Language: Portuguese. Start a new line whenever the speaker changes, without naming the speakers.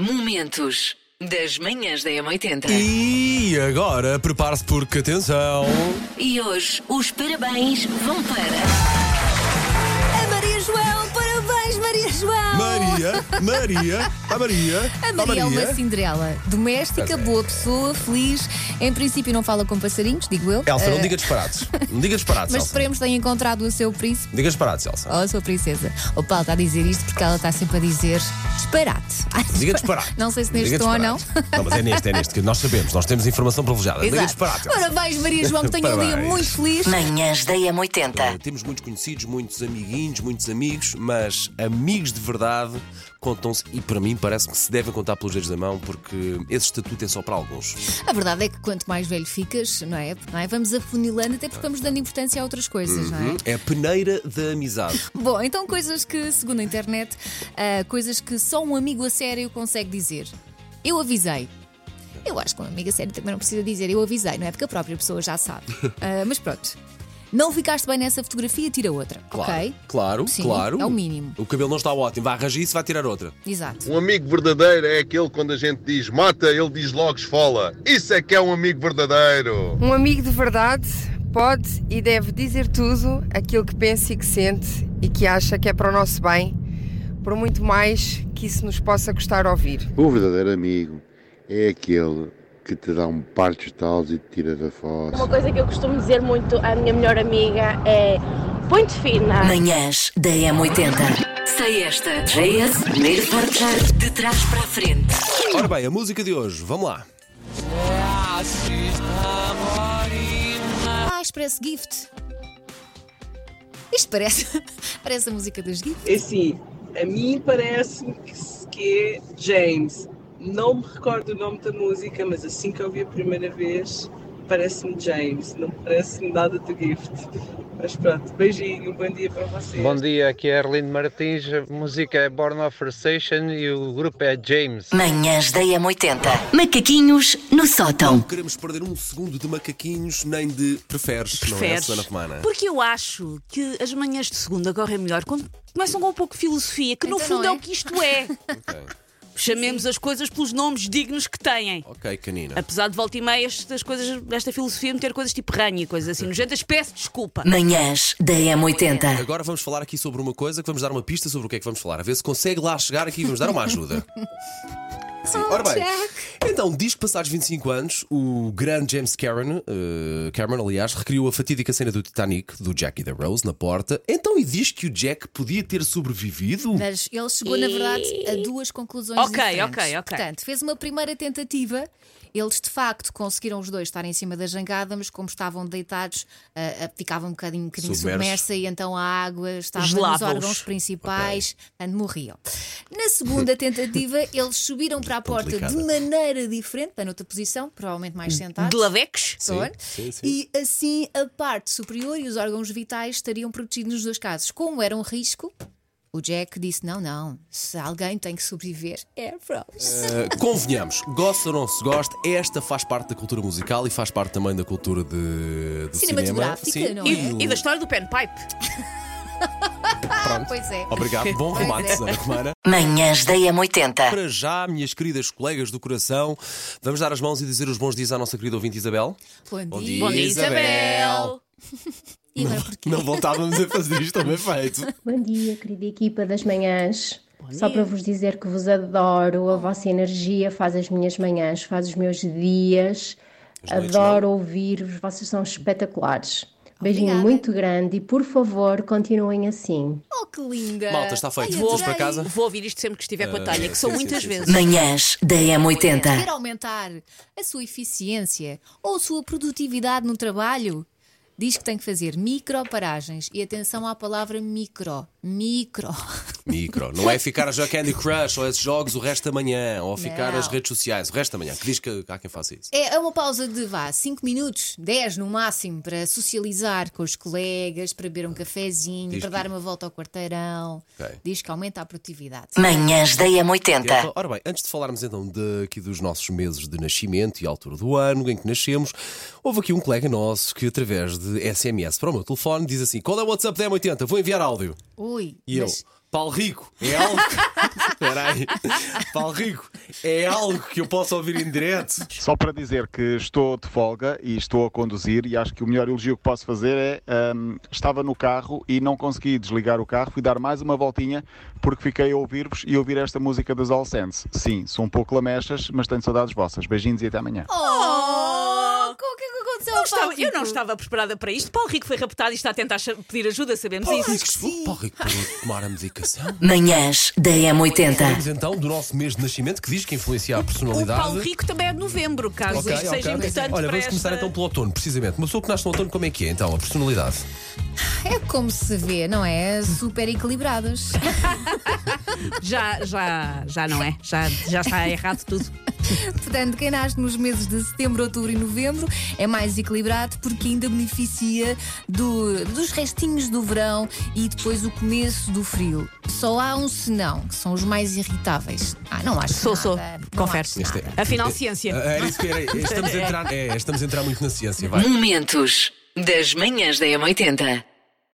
Momentos das manhãs da M80.
E agora, prepare-se porque, atenção,
E hoje os parabéns vão para.
Maria, Maria,
a Maria,
A Maria é uma Cinderela, doméstica, boa pessoa, feliz. Em princípio não fala com passarinhos, digo eu.
Elsa, não
Eh,
diga disparates. Não diga disparates,
Mas
Elsa.
esperemos que tenha encontrado o seu príncipe
Diga disparates, Elsa.
ou a sua princesa. O Paulo está a dizer isto porque ela está sempre a dizer disparate. Ai,
Diga disparate.
Não sei se neste
Diga
tom ou não.
disparate. Não, mas é neste, é neste, que nós sabemos, nós temos informação privilegiada. Diga disparate, Elsa.
Parabéns Maria João, que tenha um dia
Parabéns.
muito feliz.
Manhãs da
Eh,
M80.
Temos muitos conhecidos, muitos amiguinhos, muitos amigos, mas amigos de verdade contam-se e para mim parece que se devem contar pelos dedos da mão porque esse estatuto é só para alguns.
A verdade é que quanto mais velho ficas, não é? Não é? Vamos afunilando, até porque vamos dando importância a outras coisas, não é?
É a peneira da amizade.
Bom, então coisas que, segundo a internet, ah, coisas que só um amigo a sério consegue dizer. Eu avisei. Eu acho que um amigo a sério também não precisa dizer eu avisei, não é? Porque a própria pessoa já sabe. Ah, mas pronto. Não ficaste bem nessa fotografia, tira outra.
Claro,
Ok?
claro,
Sim,
claro.
é o mínimo.
O cabelo não está ótimo, vai arranjar isso, vai tirar outra.
Exato.
Um amigo verdadeiro é aquele quando a gente diz mata, ele diz logo esfola. Isso é que é um amigo verdadeiro.
Um amigo de verdade pode e deve dizer tudo aquilo que pensa e que sente e que acha que é para o nosso bem, por muito mais que isso nos possa gostar ouvir.
O verdadeiro amigo é aquele que te dá um par de estalos e te tira da fossa.
Uma coisa que eu costumo dizer muito à minha melhor amiga é põe-te fina.
Manhãs da M80. Sei esta. JS, primeiro forjar de trás para a frente.
Ora bem, a música de hoje, vamos lá.
Ah, Expresso Gift. Isto parece, parece a música dos Gift.
É assim, a mim parece-me se- que é James. Não me recordo o nome da música, mas assim que eu ouvi a primeira vez, parece-me James. Não parece-me nada de gift. Mas pronto, beijinho, bom dia para vocês.
Bom dia, aqui é Arlindo Martins, a música é Born of Station e o grupo é James.
Manhãs da M80. Macaquinhos no sótão.
Queremos perder um segundo de macaquinhos, nem de preferes, não é?
Preferes?
Susana Romana?
Porque eu acho que as manhãs de segunda correm melhor quando começam com um pouco de filosofia, que no
Então
fundo
não
é
é?
o que isto é.
Ok.
Chamemos as coisas pelos nomes dignos que têm.
Ok, canina.
Apesar de volta e meia estas coisas, desta filosofia meter coisas tipo ranha e coisas assim nojentas, peço desculpa.
Manhãs da M80.
Agora vamos falar aqui sobre uma coisa que vamos dar uma pista sobre o que é que vamos falar. A ver se consegue lá chegar aqui e vamos dar uma ajuda. Sim. Ora bem, então diz que passados 25 anos, o grande James Cameron, eh, Cameron, aliás, recriou a fatídica cena do Titanic, do Jack e da Rose, na porta. Então, e diz que o Jack podia ter sobrevivido?
Mas ele chegou, na verdade, a duas conclusões
Ok,
diferentes.
ok, ok.
Portanto, fez uma primeira tentativa. Eles, de facto, conseguiram os dois estar em cima da jangada, mas como estavam deitados, ah, ah, ficava um bocadinho, um bocadinho submersa e então a água estava nos
Gelava-os.
órgãos principais, portanto morriam. Na segunda tentativa, eles subiram para a porta de
Complicada.
maneira diferente, para noutra posição, provavelmente mais sentados.
De lavecos?
Pronto.
sim, sim.
E assim a parte superior e os órgãos vitais estariam protegidos nos dois casos. Como era um risco, o Jack disse: não, não, se alguém tem que sobreviver, é Rose.
Uh, convenhamos, gosta ou não se gosta, esta faz parte da cultura musical e faz parte também da cultura de, do cinema.
Cinematográfica, não
E,
é?
e da história do penpipe.
Pronto.
Pois é.
Obrigado, bom
Pois
remate,
é.
Romana.
Manhãs da M80.
Para já, minhas queridas colegas do coração, vamos dar as mãos e dizer os bons dias à nossa querida ouvinte Isabel.
Bom,
Bom
dia.
dia.
Bom dia,
Isabel.
E agora porquê?
Não voltávamos a fazer isto, também feito.
Bom dia, querida equipa das manhãs. Só para vos dizer que vos adoro, a vossa energia faz as minhas manhãs, faz os meus dias.
As
Adoro ouvir-vos, vocês são espetaculares. Beijinho
Obrigada.
muito grande e por favor continuem assim.
Oh, que linda!
Malta, está feito.
Ai,
Vamos para casa.
Vou ouvir isto sempre que estiver com a talha, que são
sim,
muitas
sim,
vezes.
Manhãs da
Quer
M80.
aumentar a sua eficiência ou a sua produtividade no trabalho? Diz que tem que fazer micro-paragens. E atenção à palavra micro. Micro.
Micro. Não é ficar a jogar Candy Crush ou esses jogos o resto da manhã, ou ficar
Não.
nas redes sociais o resto da manhã, que diz que há quem faça isso.
É uma pausa de vá, 5 minutos, 10 no máximo, para socializar com os colegas, para beber um cafezinho,
Diz
para
que-
dar uma volta ao quarteirão.
Ok.
Diz que aumenta a produtividade.
Manhãs da
Então,
M80.
ora bem, antes de falarmos então de, aqui dos nossos meses de nascimento e a altura do ano em que nascemos, houve aqui um colega nosso que, através de SMS para o meu telefone, diz assim: Qual é o WhatsApp da M80? Vou enviar áudio.
Ui,
E
mas,
Paulo Rico, é algo. Espera aí. Paulo Rico, é algo que eu posso ouvir em direto.
Só para dizer que estou de folga e estou a conduzir e acho que o melhor elogio que posso fazer é hum, estava no carro e não consegui desligar o carro, fui dar mais uma voltinha porque fiquei a ouvir-vos e ouvir esta música das All Saints. Sim, sou um pouco lamechas, mas tenho saudades vossas. Beijinhos e até amanhã.
Oh,
Não estava- eu não estava preparada para isto. Paulo Rico foi raptado e está a tentar pedir ajuda, sabemos
Paulo
isso.
Rico. Paulo Rico de tomar a medicação.
Manhãs da M80.
Falamos então do nosso mês de nascimento que diz que influencia a
O
personalidade.
Paulo Rico também é de novembro, caso
Ok,
isto seja
ok.
importante
Olha,
para
vamos começar então pelo outono, precisamente. Uma pessoa que nasce no outono, como é que é então? A personalidade.
É como se vê, não é? Super equilibrados.
Já, já, já não é. Já, já está errado tudo.
Portanto, quem nasce nos meses de setembro, outubro e novembro é mais equilibrado porque ainda beneficia do- dos restinhos do verão e depois o começo do frio. Só há um senão, que são os mais irritáveis. Ah, não acho
Sou,
nada.
sou.
Não
Confere.
acho
Este é-.
Afinal, ciência.
Ah, Era isso que era. Estamos a entrar, é, estamos a entrar muito na ciência, vai.
Momentos das manhãs da M80.